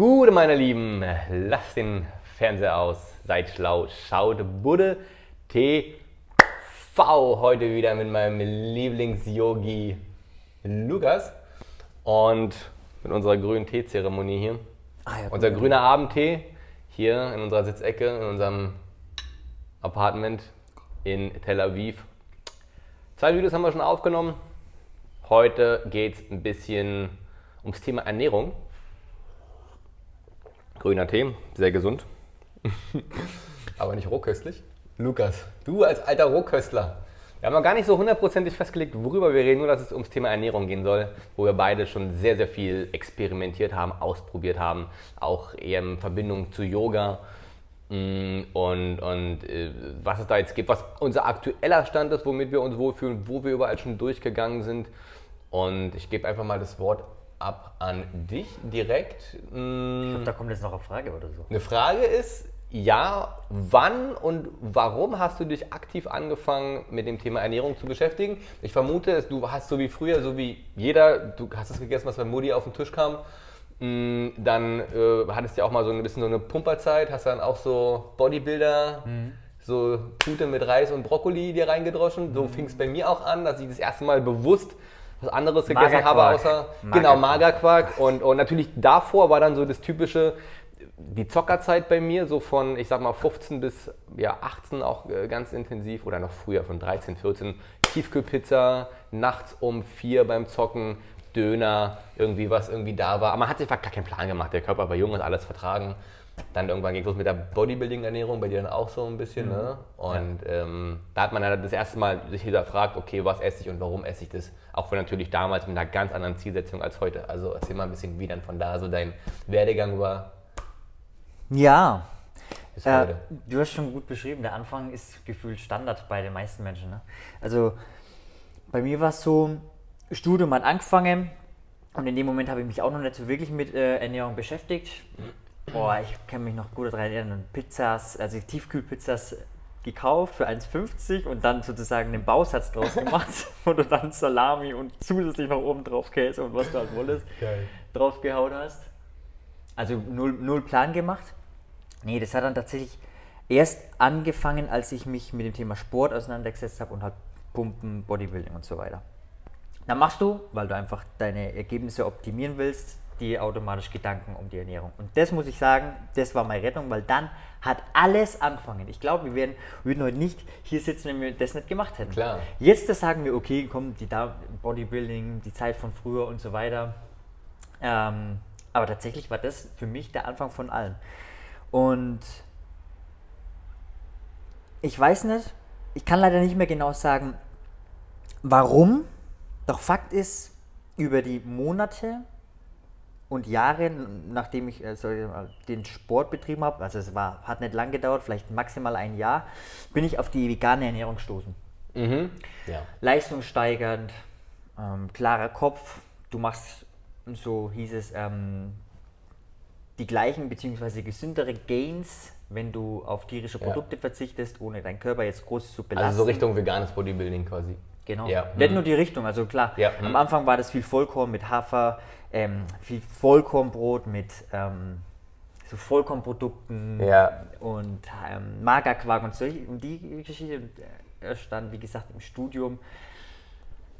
Gute, meine Lieben, lasst den Fernseher aus, seid schlau, schaut Budde TV heute wieder mit meinem Lieblings-Yogi Lukas und mit unserer grünen Teezeremonie hier. Ah, ja, Unser grüner Abendtee hier in unserer Sitzecke, in unserem Apartment in Tel Aviv. Zwei Videos haben wir schon aufgenommen. Heute geht es ein bisschen ums Thema Ernährung. Grüner Tee, sehr gesund. Aber nicht rohköstlich. Lukas, du als alter Rohköstler. Wir haben noch gar nicht so hundertprozentig festgelegt, worüber wir reden, nur dass es ums Thema Ernährung gehen soll, wo wir beide schon sehr, sehr viel experimentiert haben, ausprobiert haben, auch eher in Verbindung zu Yoga Mm, und, und äh, was es da jetzt gibt, was unser aktueller Stand ist, womit wir uns wohlfühlen, wo wir überall schon durchgegangen sind. Und ich gebe einfach mal das Wort ab an dich direkt. Ich glaube, da kommt jetzt noch eine Frage oder so. Eine Frage ist, ja, wann und warum hast du dich aktiv angefangen mit dem Thema Ernährung zu beschäftigen? Ich vermute, du hast so wie früher, so wie jeder, du hast es gegessen, was bei Mutti auf den Tisch kam. Mm, Dann äh, hattest du ja auch mal so ein bisschen so eine Pumperzeit, hast dann auch so Bodybuilder, so Tute mit Reis und Brokkoli dir reingedroschen. So fing es bei mir auch an, dass ich das erste Mal bewusst was anderes gegessen habe, Magerquark. außer genau Magerquark. Magerquark. Und, und natürlich davor war dann so das typische, die Zockerzeit bei mir, so von, ich sag mal, 15 bis ja, 18 auch äh, ganz intensiv oder noch früher, von 13, 14. Tiefkühlpizza, nachts um 4 beim Zocken, Döner, irgendwie was irgendwie da war. Aber man hat sich einfach gar keinen Plan gemacht. Der Körper war jung und alles vertragen. Dann irgendwann ging es los mit der Bodybuilding-Ernährung, bei dir dann auch so ein bisschen. Ne? Und ähm, da hat man dann das erste Mal sich hinterfragt, okay, was esse ich und warum esse ich das? Auch wenn natürlich damals mit einer ganz anderen Zielsetzung als heute. Also erzähl mal ein bisschen, wie dann von da so dein Werdegang war Ja, äh, du hast schon gut beschrieben. Der Anfang ist gefühlt Standard bei den meisten Menschen. Ne? Also bei mir war es so, Studium hat angefangen und in dem Moment habe ich mich auch noch nicht so wirklich mit äh, Ernährung beschäftigt. Boah, ich kann mich noch gut daran erinnern. Pizzas, also Tiefkühlpizzas gekauft für 1,50 und dann sozusagen einen Bausatz draus gemacht, wo du dann Salami und zusätzlich noch oben drauf Käse und was du halt wolltest, Geil. draufgehauen hast. Also null, null Plan gemacht. Nee, das hat dann tatsächlich erst angefangen, als ich mich mit dem Thema Sport auseinandergesetzt habe und halt Pumpen, Bodybuilding und so weiter. Dann machst du, weil du einfach deine Ergebnisse optimieren willst, dir automatisch Gedanken um die Ernährung. Und das muss ich sagen, das war meine Rettung, weil dann hat alles angefangen. Ich glaube, wir werden, würden heute nicht hier sitzen, wenn wir das nicht gemacht hätten. Klar. Jetzt das sagen wir, okay, komm, die Bodybuilding, die Zeit von früher und so weiter. Ähm, aber tatsächlich war das für mich der Anfang von allem. Und ich weiß nicht, ich kann leider nicht mehr genau sagen, warum. Doch Fakt ist, über die Monate und Jahre, nachdem ich mal, den Sport betrieben habe, also es war, hat nicht lang gedauert, vielleicht maximal ein Jahr, bin ich auf die vegane Ernährung gestoßen Mhm. Ja. leistungssteigernd, ähm, klarer Kopf. Du machst, so hieß es, ähm, die gleichen bzw. gesündere Gains, wenn du auf tierische Ja. Produkte verzichtest, ohne deinen Körper jetzt groß zu belasten. Also so Richtung veganes Bodybuilding quasi. Genau. Ja. Nicht Mhm. nur die Richtung, also klar, Ja, am mhm. Anfang war das viel Vollkorn mit Hafer, ähm, viel Vollkornbrot mit ähm, so Vollkornprodukten Ja. und ähm, Magerquark und so. Und die Geschichte äh, stand, wie gesagt, im Studium,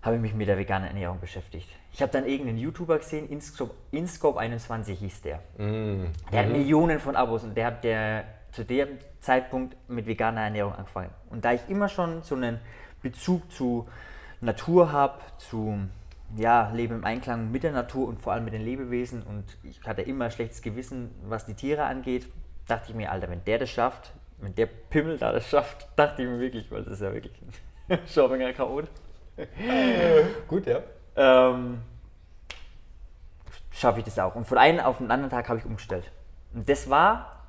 habe ich mich mit der veganen Ernährung beschäftigt. Ich habe dann irgendeinen YouTuber gesehen, Inscope, Inscope21 hieß der. Mhm. Der hat Millionen von Abos und der hat der zu dem Zeitpunkt mit veganer Ernährung angefangen. Und da ich immer schon so einen Bezug zu Natur habe, zu ja, Leben im Einklang mit der Natur und vor allem mit den Lebewesen und ich hatte immer schlechtes Gewissen, was die Tiere angeht, dachte ich mir, Alter, wenn der das schafft, wenn der Pimmel da das schafft, dachte ich mir wirklich, weil das ist ja wirklich ein Schaubinger Chaot. Gut, ja. Ähm, schaffe ich das auch. Und von einem auf den anderen Tag habe ich umgestellt. Und das war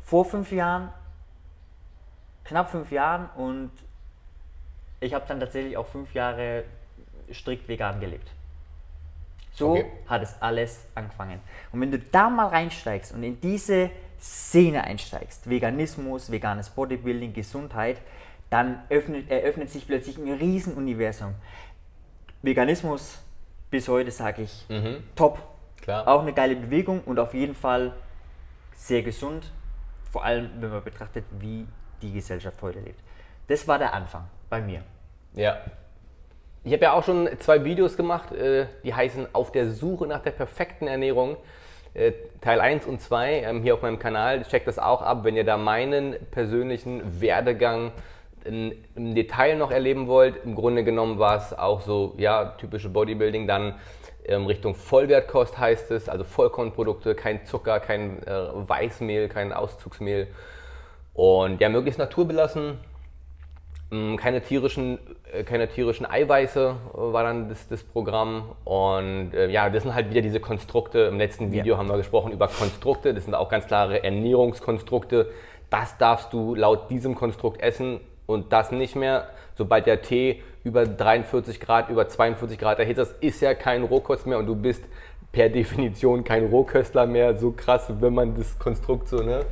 vor fünf Jahren, knapp fünf Jahren und ich habe dann tatsächlich auch fünf Jahre strikt vegan gelebt. So Okay. hat es alles angefangen. Und wenn du da mal reinsteigst und in diese Szene einsteigst, Veganismus, veganes Bodybuilding, Gesundheit, dann öffnet, eröffnet sich plötzlich ein Riesenuniversum. Veganismus bis heute sage ich Mhm. top. Klar. Auch eine geile Bewegung und auf jeden Fall sehr gesund. Vor allem, wenn man betrachtet, wie die Gesellschaft heute lebt. Das war der Anfang bei mir. Ja. Ich habe ja auch schon zwei Videos gemacht, äh, die heißen Auf der Suche nach der perfekten Ernährung. Äh, Teil 1 und 2 ähm, hier auf meinem Kanal. Checkt das auch ab, wenn ihr da meinen persönlichen Werdegang im Detail noch erleben wollt. Im Grunde genommen war es auch so, ja, typische Bodybuilding, dann ähm, Richtung Vollwertkost heißt es, also Vollkornprodukte, kein Zucker, kein äh, Weißmehl, kein Auszugsmehl. Und ja, möglichst naturbelassen, keine tierischen, äh, keine tierischen Eiweiße äh, war dann das, das Programm. Und äh, ja, das sind halt wieder diese Konstrukte. Im letzten Video Ja. haben wir gesprochen über Konstrukte. Das sind auch ganz klare Ernährungskonstrukte. Das darfst du laut diesem Konstrukt essen und das nicht mehr. Sobald der Tee über 43 Grad, über 42 Grad erhitzt ist, ist ja kein Rohkost mehr und du bist per Definition kein Rohköstler mehr. So krass, wenn man das Konstrukt so, ne?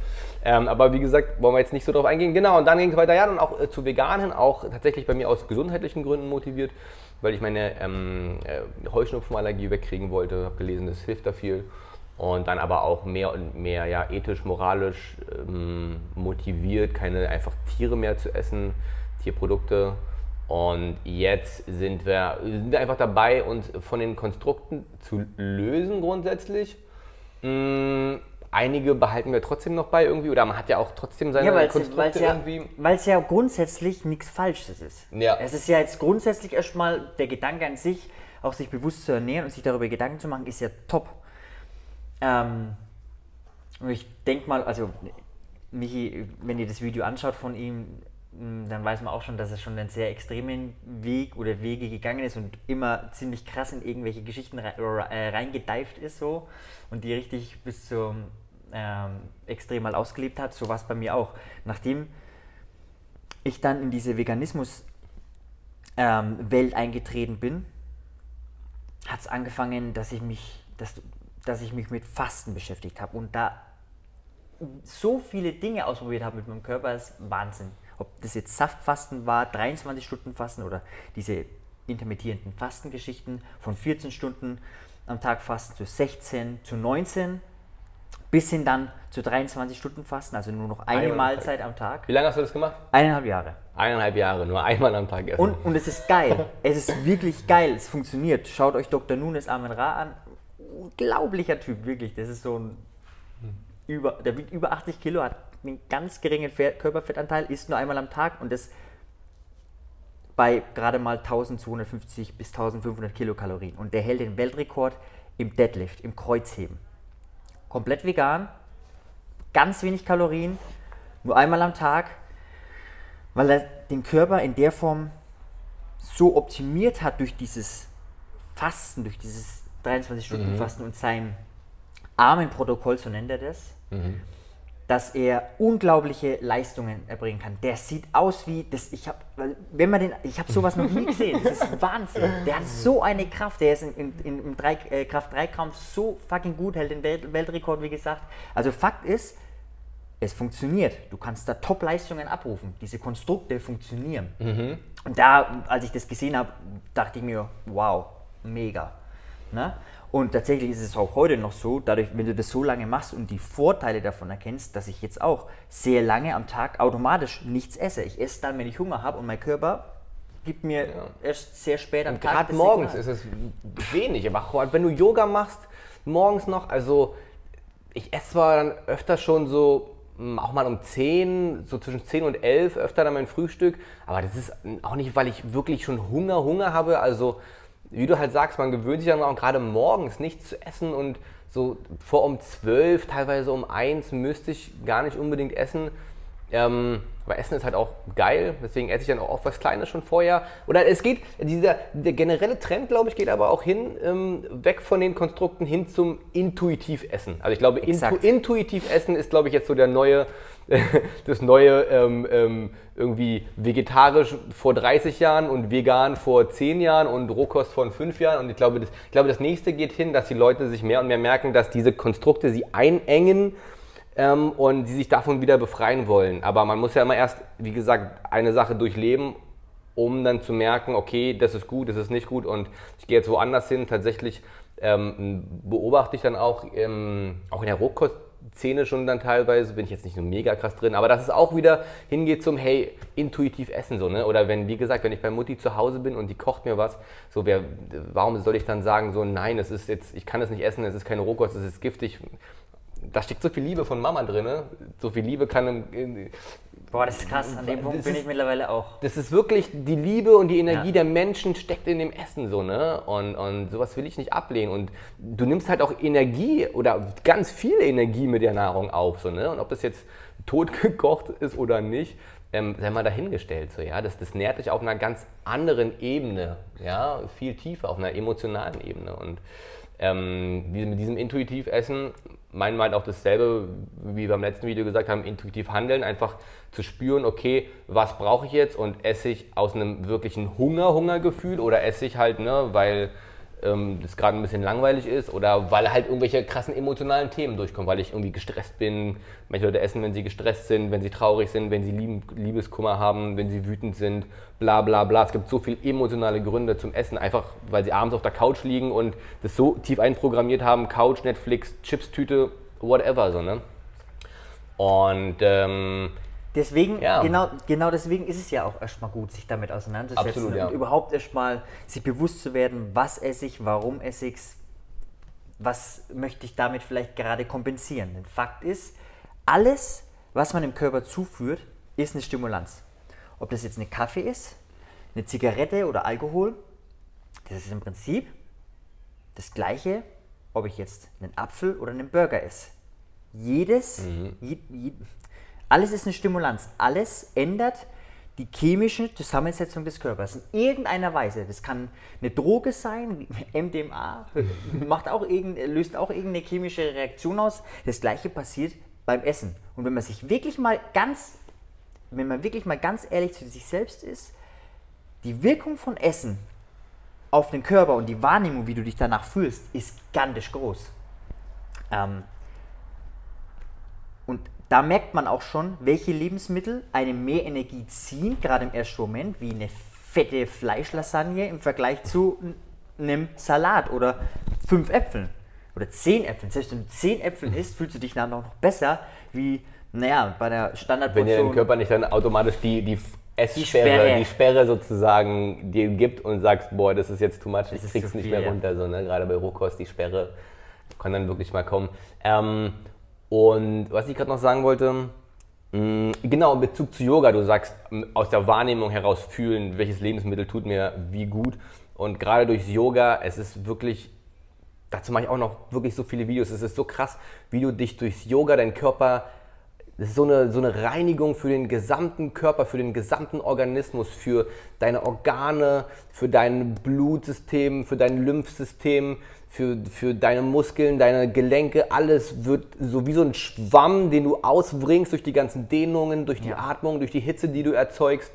Ähm, aber wie gesagt, wollen wir jetzt nicht so drauf eingehen. Genau, und dann ging es weiter, ja, dann auch äh, zu Veganen, auch tatsächlich bei mir aus gesundheitlichen Gründen motiviert, weil ich meine ähm, äh, Heuschnupfenallergie wegkriegen wollte, habe gelesen, das hilft da viel. Und dann aber auch mehr und mehr ja, ethisch, moralisch ähm, motiviert, keine einfach Tiere mehr zu essen, Tierprodukte. Und jetzt sind wir, sind wir einfach dabei, uns von den Konstrukten zu lösen grundsätzlich. Mm, einige behalten wir trotzdem noch bei irgendwie, oder man hat ja auch trotzdem seine Ja, weil es Konstrukte ja, irgendwie. weil's ja grundsätzlich nichts Falsches ist. Ja. Es ist ja jetzt grundsätzlich erstmal der Gedanke an sich, auch sich bewusst zu ernähren und sich darüber Gedanken zu machen, ist ja top. Ähm, und ich denke mal, also Michi, wenn ihr das Video anschaut von ihm, dann weiß man auch schon, dass er schon einen sehr extremen Weg oder Wege gegangen ist und immer ziemlich krass in irgendwelche Geschichten äh, reingedeift ist so und die richtig bis zum ähm, Extrem mal ausgelebt hat. So war es bei mir auch. Nachdem ich dann in diese Veganismus-Welt eingetreten bin, hat es angefangen, dass ich mich, dass, dass ich mich mit Fasten beschäftigt habe und da so viele Dinge ausprobiert habe mit meinem Körper, ist Wahnsinn. Ob das jetzt Saftfasten war, 23 Stunden Fasten oder diese intermittierenden Fastengeschichten von 14 Stunden am Tag Fasten zu 16, zu 19, bis hin dann zu 23 Stunden Fasten, also nur noch eine Einmal am Mahlzeit am Tag. Wie lange hast du das gemacht? Eineinhalb Jahre. Eineinhalb Jahre, nur einmal am Tag essen. Und, und es ist geil. Es ist wirklich geil. Es funktioniert. Schaut euch Dr. Nunes Amen Ra an. Unglaublicher Typ, wirklich. Das ist so ein. Über, der wiegt über 80 Kilo, hat einen ganz geringen Fett- Körperfettanteil, isst nur einmal am Tag und das bei gerade mal 1250 bis 1500 Kilokalorien. Und der hält den Weltrekord im Deadlift, im Kreuzheben. Komplett vegan, ganz wenig Kalorien, nur einmal am Tag, weil er den Körper in der Form so optimiert hat durch dieses Fasten, durch dieses 23-Stunden-Fasten und sein Armenprotokoll, so nennt er das, dass er unglaubliche Leistungen erbringen kann. Der sieht aus wie das. Ich habe, wenn man den, ich habe sowas noch nie gesehen. Das ist Wahnsinn. Der hat so eine Kraft. Der ist in, in, in, im drei, äh, Kraft 3 Kampf so fucking gut, hält den Welt, Weltrekord, wie gesagt. Also Fakt ist, es funktioniert. Du kannst da Top-Leistungen abrufen. Diese Konstrukte funktionieren. Und da, als ich das gesehen habe, dachte ich mir, wow, mega. Ne? Und tatsächlich ist es auch heute noch so, dadurch, wenn du das so lange machst und die Vorteile davon erkennst, dass ich jetzt auch sehr lange am Tag automatisch nichts esse. Ich esse dann, wenn ich Hunger habe und mein Körper gibt mir erst sehr spät am Und Tag gerade morgens Signal. ist es wenig, aber wenn du Yoga machst, morgens noch, also ich esse zwar dann öfter schon so, mm, auch mal um 10, so zwischen 10 und 11 öfter dann mein Frühstück, aber das ist auch nicht, weil ich wirklich schon Hunger, Hunger habe, also wie du halt sagst, man gewöhnt sich dann auch gerade morgens nichts zu essen und so vor um 12, teilweise um 1 müsste ich gar nicht unbedingt essen. Ähm, aber Essen ist halt auch geil, deswegen esse ich dann auch oft was Kleines schon vorher. Oder es geht, dieser der generelle Trend, glaube ich, geht aber auch hin, ähm, weg von den Konstrukten hin zum Intuitiv-Essen. Also ich glaube, intu Exakt. Intuitiv-Essen ist, glaube ich, jetzt so der neue, das neue ähm, ähm, irgendwie vegetarisch vor 30 Jahren und vegan vor 10 Jahren und Rohkost vor 5 Jahren. Und ich glaube, das, ich glaube, das nächste geht hin, dass die Leute sich mehr und mehr merken, dass diese Konstrukte sie einengen ähm, und sie sich davon wieder befreien wollen. Aber man muss ja immer erst, wie gesagt, eine Sache durchleben, um dann zu merken, okay, das ist gut, das ist nicht gut und ich gehe jetzt woanders hin. Tatsächlich ähm, beobachte ich dann auch, ähm, auch in der Rohkostszene schon dann teilweise, bin ich jetzt nicht so mega krass drin, aber dass es auch wieder hingeht zum, hey, intuitiv essen so, ne? Oder wenn, wie gesagt, wenn ich bei Mutti zu Hause bin und die kocht mir was, so, wer, warum soll ich dann sagen, so, nein, es ist jetzt, ich kann es nicht essen, es ist keine Rohkost, es ist giftig. Da steckt so viel Liebe von Mama drin, ne? So viel Liebe kann im, Boah, das ist krass. An dem Punkt bin ist, ich mittlerweile auch. Das ist wirklich die Liebe und die Energie Ja. der Menschen steckt in dem Essen so, ne? Und, und sowas will ich nicht ablehnen. Und du nimmst halt auch Energie oder ganz viel Energie mit der Nahrung auf, so, ne? Und ob das jetzt tot gekocht ist oder nicht, ähm, sei mal dahingestellt, so, ja? Das, das nährt dich auf einer ganz anderen Ebene, ja? Viel tiefer, auf einer emotionalen Ebene. Und ähm, mit diesem Intuitivessen meinen wir halt auch dasselbe, wie wir beim letzten Video gesagt haben, intuitiv handeln, einfach zu spüren, okay, was brauche ich jetzt? Und esse ich aus einem wirklichen Hunger, Hungergefühl oder esse ich halt, ne, weil ähm, das gerade ein bisschen langweilig ist oder weil halt irgendwelche krassen emotionalen Themen durchkommen, weil ich irgendwie gestresst bin. Manche Leute essen, wenn sie gestresst sind, wenn sie traurig sind, wenn sie Lieben, Liebeskummer haben, wenn sie wütend sind, bla bla bla. Es gibt so viele emotionale Gründe zum Essen, einfach weil sie abends auf der Couch liegen und das so tief einprogrammiert haben, Couch, Netflix, Chipstüte, whatever, so, ne? Und ähm, Deswegen, Ja. genau, genau deswegen ist es ja auch erstmal gut, sich damit auseinanderzusetzen Absolut, ja. und überhaupt erstmal sich bewusst zu werden, was esse ich, warum esse ich was möchte ich damit vielleicht gerade kompensieren. Denn Fakt ist, alles, was man dem Körper zuführt, ist eine Stimulanz. Ob das jetzt eine Kaffee ist, eine Zigarette oder Alkohol, das ist im Prinzip das gleiche, ob ich jetzt einen Apfel oder einen Burger esse. Jedes, je, je, alles ist eine Stimulanz. Alles ändert die chemische Zusammensetzung des Körpers in irgendeiner Weise. Das kann eine Droge sein, MDMA macht auch löst auch irgendeine chemische Reaktion aus. Das gleiche passiert beim Essen. Und wenn man sich wirklich mal ganz, wenn man wirklich mal ganz ehrlich zu sich selbst ist, die Wirkung von Essen auf den Körper und die Wahrnehmung, wie du dich danach fühlst, ist gigantisch groß. Ähm, und da merkt man auch schon, welche Lebensmittel einem mehr Energie ziehen, gerade im ersten Moment, wie eine fette Fleischlasagne im Vergleich zu einem Salat oder fünf Äpfeln oder zehn Äpfeln. Selbst wenn du zehn Äpfeln isst, fühlst du dich dann noch besser wie, naja, bei der wenn dir Standardportion. dein Körper nicht dann automatisch die, die Esssperre, Sperre. die Sperre sozusagen dir gibt und sagst, boah, das ist jetzt too much, ich krieg's nicht mehr ja. runter, so, ne? gerade bei Rohkost, die Sperre kann dann wirklich mal kommen. Ähm, und was ich gerade noch sagen wollte, mh, genau in Bezug zu Yoga, du sagst, aus der Wahrnehmung heraus fühlen, welches Lebensmittel tut mir wie gut und gerade durchs Yoga, es ist wirklich dazu mache ich auch noch wirklich so viele Videos. Es ist so krass, wie du dich durchs Yoga, dein Körper, das ist so eine, so eine Reinigung für den gesamten Körper, für den gesamten Organismus, für deine Organe, für dein Blutsystem, für dein Lymphsystem, für, für deine Muskeln, deine Gelenke. Alles wird so wie so ein Schwamm, den du ausbringst durch die ganzen Dehnungen, durch die Ja. Atmung, durch die Hitze, die du erzeugst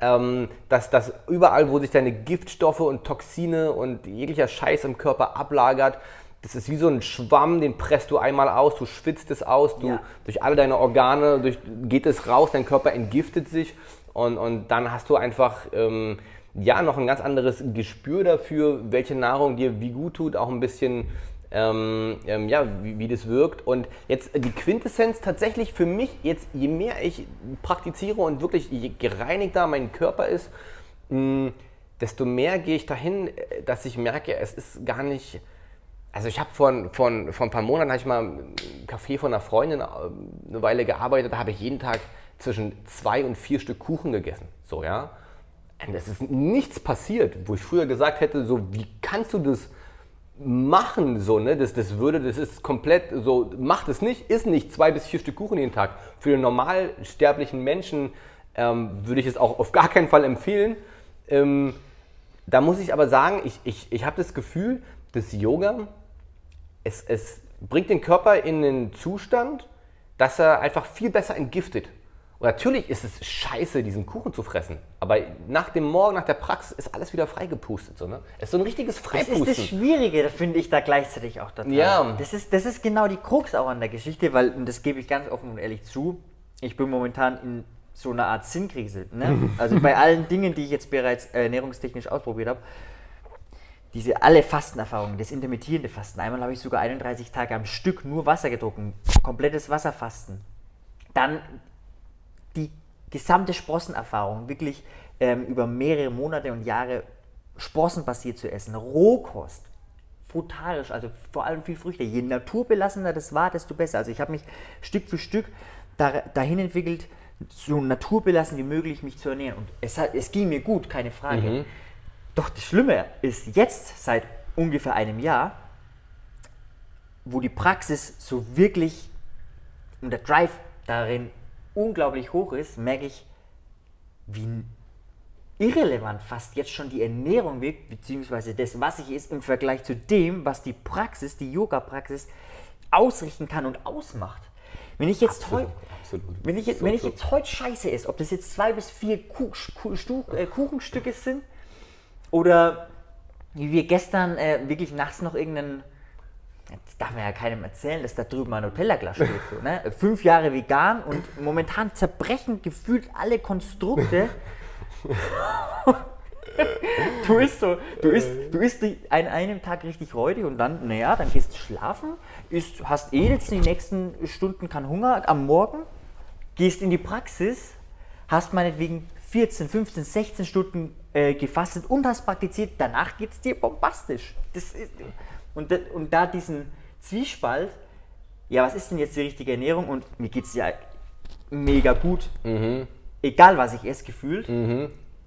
ähm, dass, dass überall, wo sich deine Giftstoffe und Toxine und jeglicher Scheiß im Körper ablagert, das ist wie so ein Schwamm, den presst du einmal aus, du schwitzt es aus, du, Ja. durch alle deine Organe durch, geht es raus, dein Körper entgiftet sich und, und dann hast du einfach ähm, ja noch ein ganz anderes Gespür dafür, welche Nahrung dir wie gut tut, auch ein bisschen ähm, ähm, ja, wie, wie das wirkt. Und jetzt die Quintessenz tatsächlich für mich, jetzt je mehr ich praktiziere und wirklich je gereinigter mein Körper ist, mh, desto mehr gehe ich dahin, äh, dass ich merke, es ist gar nicht. Also ich habe vor, vor, vor ein paar Monaten hatte ich mal im Café von einer Freundin äh, eine Weile gearbeitet, da habe ich jeden Tag zwischen zwei und vier Stück Kuchen gegessen. So, ja. Es ist nichts passiert, wo ich früher gesagt hätte, so, wie kannst du das machen, so, ne? Das, das würde, das ist komplett so, macht es nicht, ist nicht zwei bis vier Stück Kuchen jeden Tag. Für den normalsterblichen Menschen ähm, würde ich es auch auf gar keinen Fall empfehlen. Ähm, da muss ich aber sagen, ich, ich, ich habe das Gefühl, dass Yoga, es, es bringt den Körper in einen Zustand, dass er einfach viel besser entgiftet. Und natürlich ist es scheiße, diesen Kuchen zu fressen. Aber nach dem Morgen, nach der Praxis, ist alles wieder freigepustet. So, ne? Es ist so ein richtiges Das Freipusten. ist das Schwierige, finde ich da gleichzeitig auch total. Ja. Das ist, das ist genau die Krux auch an der Geschichte, weil, und das gebe ich ganz offen und ehrlich zu, ich bin momentan in so einer Art Sinnkrise. Ne? Also bei allen Dingen, die ich jetzt bereits äh, ernährungstechnisch ausprobiert habe, diese alle Fastenerfahrungen, das intermittierende Fasten. Einmal habe ich sogar 31 Tage am Stück nur Wasser getrunken, komplettes Wasserfasten. Dann gesamte Sprossenerfahrung, wirklich ähm, über mehrere Monate und Jahre sprossenbasiert zu essen, Rohkost, frutarisch, also vor allem viel Früchte. Je naturbelassener das war, desto besser. Also ich habe mich Stück für Stück da, dahin entwickelt, so naturbelassen wie möglich mich zu ernähren. Und es, hat, es ging mir gut, keine Frage. Mhm. Doch das Schlimme ist jetzt, seit ungefähr einem Jahr, wo die Praxis so wirklich und der Drive darin unglaublich hoch ist, merke ich, wie irrelevant fast jetzt schon die Ernährung wirkt, beziehungsweise das, was ich ist, im Vergleich zu dem, was die Praxis, die Yoga-Praxis ausrichten kann und ausmacht. Wenn ich jetzt Absolut, heute absolut. wenn ich, jetzt, So, wenn ich so. jetzt heute scheiße esse, ob das jetzt zwei bis vier äh, Kuchenstücke sind oder wie wir gestern äh, wirklich nachts noch irgendeinen, jetzt darf man ja keinem erzählen, dass da drüben ein Nutella-Glas steht. So, ne? Fünf Jahre vegan und momentan zerbrechen gefühlt alle Konstrukte. Du isst so, du isst, du isst an einem Tag richtig räudig und dann, naja, dann gehst du schlafen, isst, hast eh jetzt die nächsten Stunden keinen Hunger am Morgen, gehst in die Praxis, hast meinetwegen 14, 15, 16 Stunden äh, gefastet und hast praktiziert, danach geht es dir bombastisch. Das ist, und, da, und da diesen Zwiespalt, ja, was ist denn jetzt die richtige Ernährung? Und mir geht es ja mega gut. Egal was ich esse, gefühlt.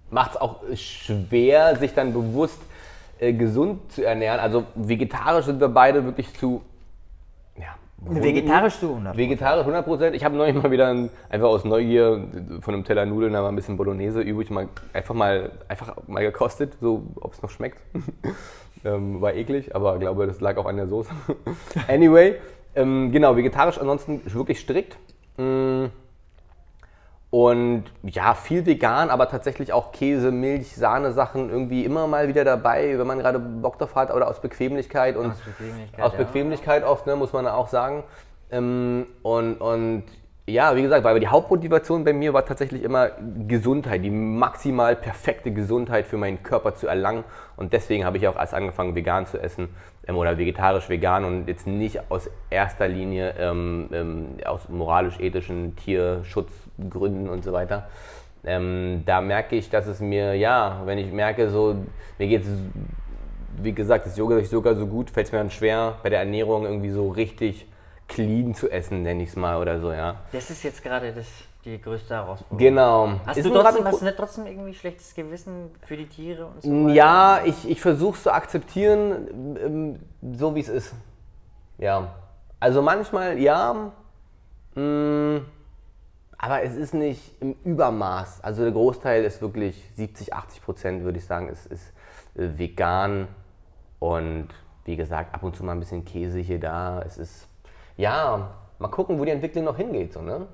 macht es auch schwer, sich dann bewusst äh, gesund zu ernähren. Also vegetarisch sind wir beide wirklich zu. Vegetarisch zu 100. Vegetarisch 100 Prozent. Ich habe neulich mal wieder ein, einfach aus Neugier von einem Teller Nudeln da mal ein bisschen Bolognese übrig mal einfach mal einfach mal gekostet, so ob es noch schmeckt. ähm, war eklig, aber glaube das lag auch an der Soße. anyway, ähm, genau vegetarisch ansonsten wirklich strikt. Mm. Und ja, viel vegan, aber tatsächlich auch Käse, Milch, Sahne-Sachen irgendwie immer mal wieder dabei, wenn man gerade Bock drauf hat oder aus Bequemlichkeit und Aus Bequemlichkeit, aus ja. Bequemlichkeit oft, ne, muss man auch sagen. Ähm, und, und ja, wie gesagt, weil die Hauptmotivation bei mir war tatsächlich immer Gesundheit, die maximal perfekte Gesundheit für meinen Körper zu erlangen. Und deswegen habe ich auch erst angefangen, vegan zu essen ähm, oder vegetarisch vegan und jetzt nicht aus erster Linie ähm, ähm, aus moralisch-ethischen Tierschutzgründen und so weiter. Ähm, da merke ich, dass es mir, ja, wenn ich merke, so, mir geht es wie gesagt, das Yoga durch sogar so gut, fällt es mir dann schwer, bei der Ernährung irgendwie so richtig clean zu essen, nenne ich es mal oder so, ja. Das ist jetzt gerade das, die größte Herausforderung. Genau. Hast Ist du trotzdem, hast du nicht trotzdem irgendwie schlechtes Gewissen für die Tiere und so? Ja, ich, ich versuche es zu akzeptieren, ähm, so wie es ist. Ja. Also manchmal ja, mh, aber es ist nicht im Übermaß. Also der Großteil ist wirklich 70, 80 Prozent, würde ich sagen, ist, ist äh, vegan und wie gesagt, ab und zu mal ein bisschen Käse hier da. Es ist, ja, mal gucken, wo die Entwicklung noch hingeht. So, ne?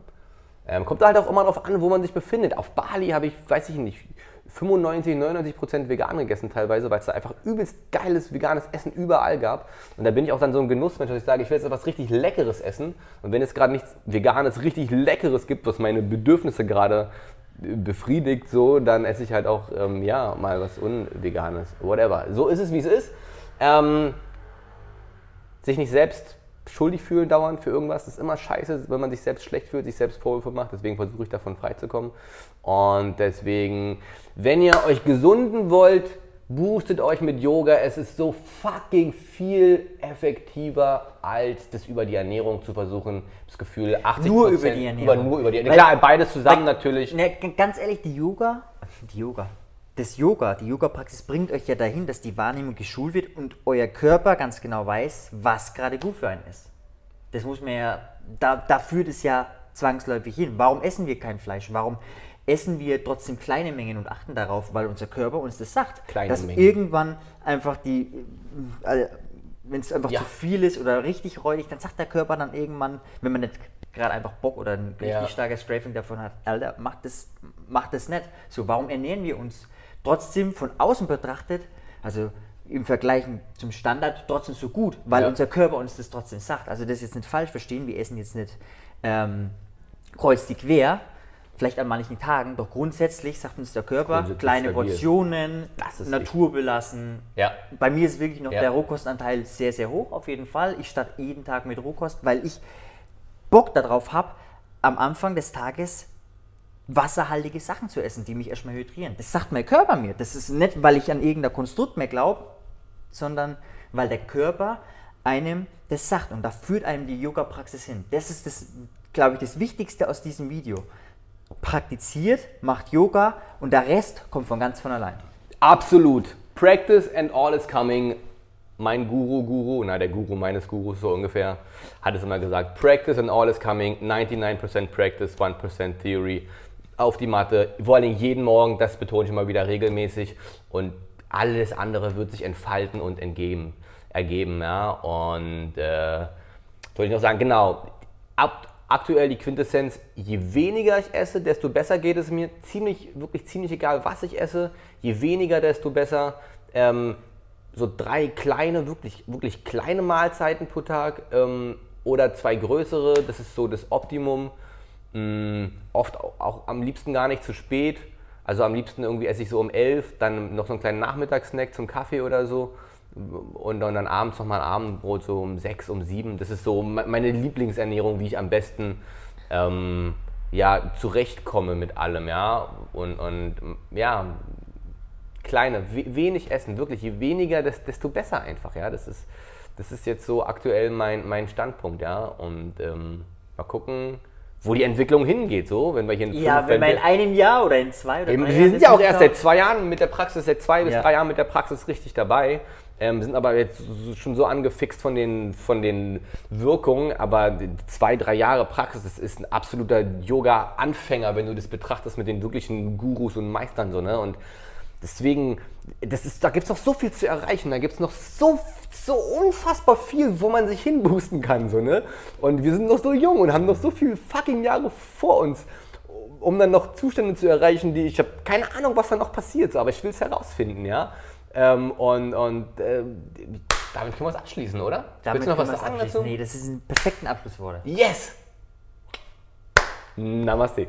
Ähm, kommt halt auch immer darauf an, wo man sich befindet. Auf Bali habe ich, weiß ich nicht, 95, 99 Prozent vegan gegessen teilweise, weil es da einfach übelst geiles veganes Essen überall gab. Und da bin ich auch dann so ein Genussmensch, dass ich sage, ich will jetzt etwas richtig Leckeres essen. Und wenn es gerade nichts Veganes, richtig Leckeres gibt, was meine Bedürfnisse gerade äh, befriedigt, so, dann esse ich halt auch, ähm, ja, mal was Unveganes, whatever. So ist es, wie es ist. Ähm, sich nicht selbst schuldig fühlen dauernd für irgendwas, das ist immer scheiße, wenn man sich selbst schlecht fühlt, sich selbst Vorwürfe macht. Deswegen versuche ich davon freizukommen. Und deswegen, wenn ihr euch gesunden wollt, boostet euch mit Yoga. Es ist so fucking viel effektiver, als das über die Ernährung zu versuchen. Das Gefühl, 80 Nur über die Ernährung. Über, nur über die Ernährung. Klar, beides zusammen Weil- natürlich. Ne, ganz ehrlich, die Yoga, die Yoga, das Yoga, die Yoga-Praxis bringt euch ja dahin, dass die Wahrnehmung geschult wird und euer Körper ganz genau weiß, was gerade gut für einen ist. Das muss man ja, da, da führt es ja zwangsläufig hin. Warum essen wir kein Fleisch? Warum essen wir trotzdem kleine Mengen und achten darauf, weil unser Körper uns das sagt, Kleine dass Mengen. irgendwann einfach die, äh, wenn es einfach Ja. zu viel ist oder richtig räudig, dann sagt der Körper dann irgendwann, wenn man nicht gerade einfach Bock oder ein richtig Ja. starkes Strafing davon hat, Alter, macht das, macht das nicht. So, warum ernähren wir uns trotzdem von außen betrachtet, also im Vergleich zum Standard trotzdem so gut, weil Ja. unser Körper uns das trotzdem sagt. Also das jetzt nicht falsch verstehen, wir essen jetzt nicht ähm, kreuz die quer, vielleicht an manchen Tagen, doch grundsätzlich sagt uns der Körper, kleine stabil. Portionen, Das ist Natur belassen. Ja. Bei mir ist wirklich noch Ja. der Rohkostanteil sehr, sehr hoch, auf jeden Fall. Ich starte jeden Tag mit Rohkost, weil ich Bock darauf habe, am Anfang des Tages wasserhaltige Sachen zu essen, die mich erstmal hydrieren. Das sagt mein Körper mir. Das ist nicht, weil ich an irgendein Konstrukt mehr glaube, sondern weil der Körper einem das sagt und da führt einem die Yoga-Praxis hin. Das ist das, glaube ich, das Wichtigste aus diesem Video. Praktiziert, macht Yoga und der Rest kommt von ganz von allein. Absolut. Practice and all is coming. Mein Guru, Guru, na der Guru meines Gurus so ungefähr, hat es immer gesagt, Practice and all is coming, 99% Practice, 1% Theory. Auf die Matte, vor allem jeden Morgen, das betone ich immer wieder regelmäßig und alles andere wird sich entfalten und entgeben, ergeben. Ja? Und äh, soll ich noch sagen, genau, ab, aktuell die Quintessenz, je weniger ich esse, desto besser geht es mir. Ziemlich, wirklich ziemlich egal, was ich esse. Je weniger, desto besser. Ähm, so drei kleine, wirklich, wirklich kleine Mahlzeiten pro Tag ähm, oder zwei größere, das ist so das Optimum. Mm, oft auch, am liebsten gar nicht zu spät. Also am liebsten irgendwie esse ich so um elf, dann noch so einen kleinen Nachmittagssnack zum Kaffee oder so. Und dann, dann abends nochmal ein Abendbrot so um sechs, um sieben. Das ist so me- meine Lieblingsernährung, wie ich am besten ähm, ja, zurechtkomme mit allem, ja. Und, und ja, kleine, we wenig essen, wirklich. Je weniger, des- desto besser einfach, ja. Das ist, das ist jetzt so aktuell mein, mein Standpunkt, ja. Und ähm, mal gucken, wo die Entwicklung hingeht, so, wenn wir hier in Ja, wenn wir in einem Jahr oder in zwei oder Eben, drei wir sind ja auch erst seit zwei Jahren mit der Praxis, seit zwei bis Ja. drei Jahren mit der Praxis richtig dabei. Ähm, sind aber jetzt schon so angefixt von den, von den Wirkungen. Aber zwei, drei Jahre Praxis, das ist ein absoluter Yoga-Anfänger, wenn du das betrachtest mit den wirklichen Gurus und Meistern. So, ne? Und deswegen, das ist, da gibt es noch so viel zu erreichen. Da gibt es noch so, so unfassbar viel, wo man sich hinboosten kann. So, ne? Und wir sind noch so jung und haben noch so viele fucking Jahre vor uns um dann noch Zustände zu erreichen, die ich habe keine Ahnung, was da noch passiert, so, aber ich will es herausfinden, ja. Ähm, und und äh, damit können wir es abschließen, oder? Damit Willst du noch was sagen dazu? Nee, das ist ein perfekten Abschlussworte. Yes! Namaste.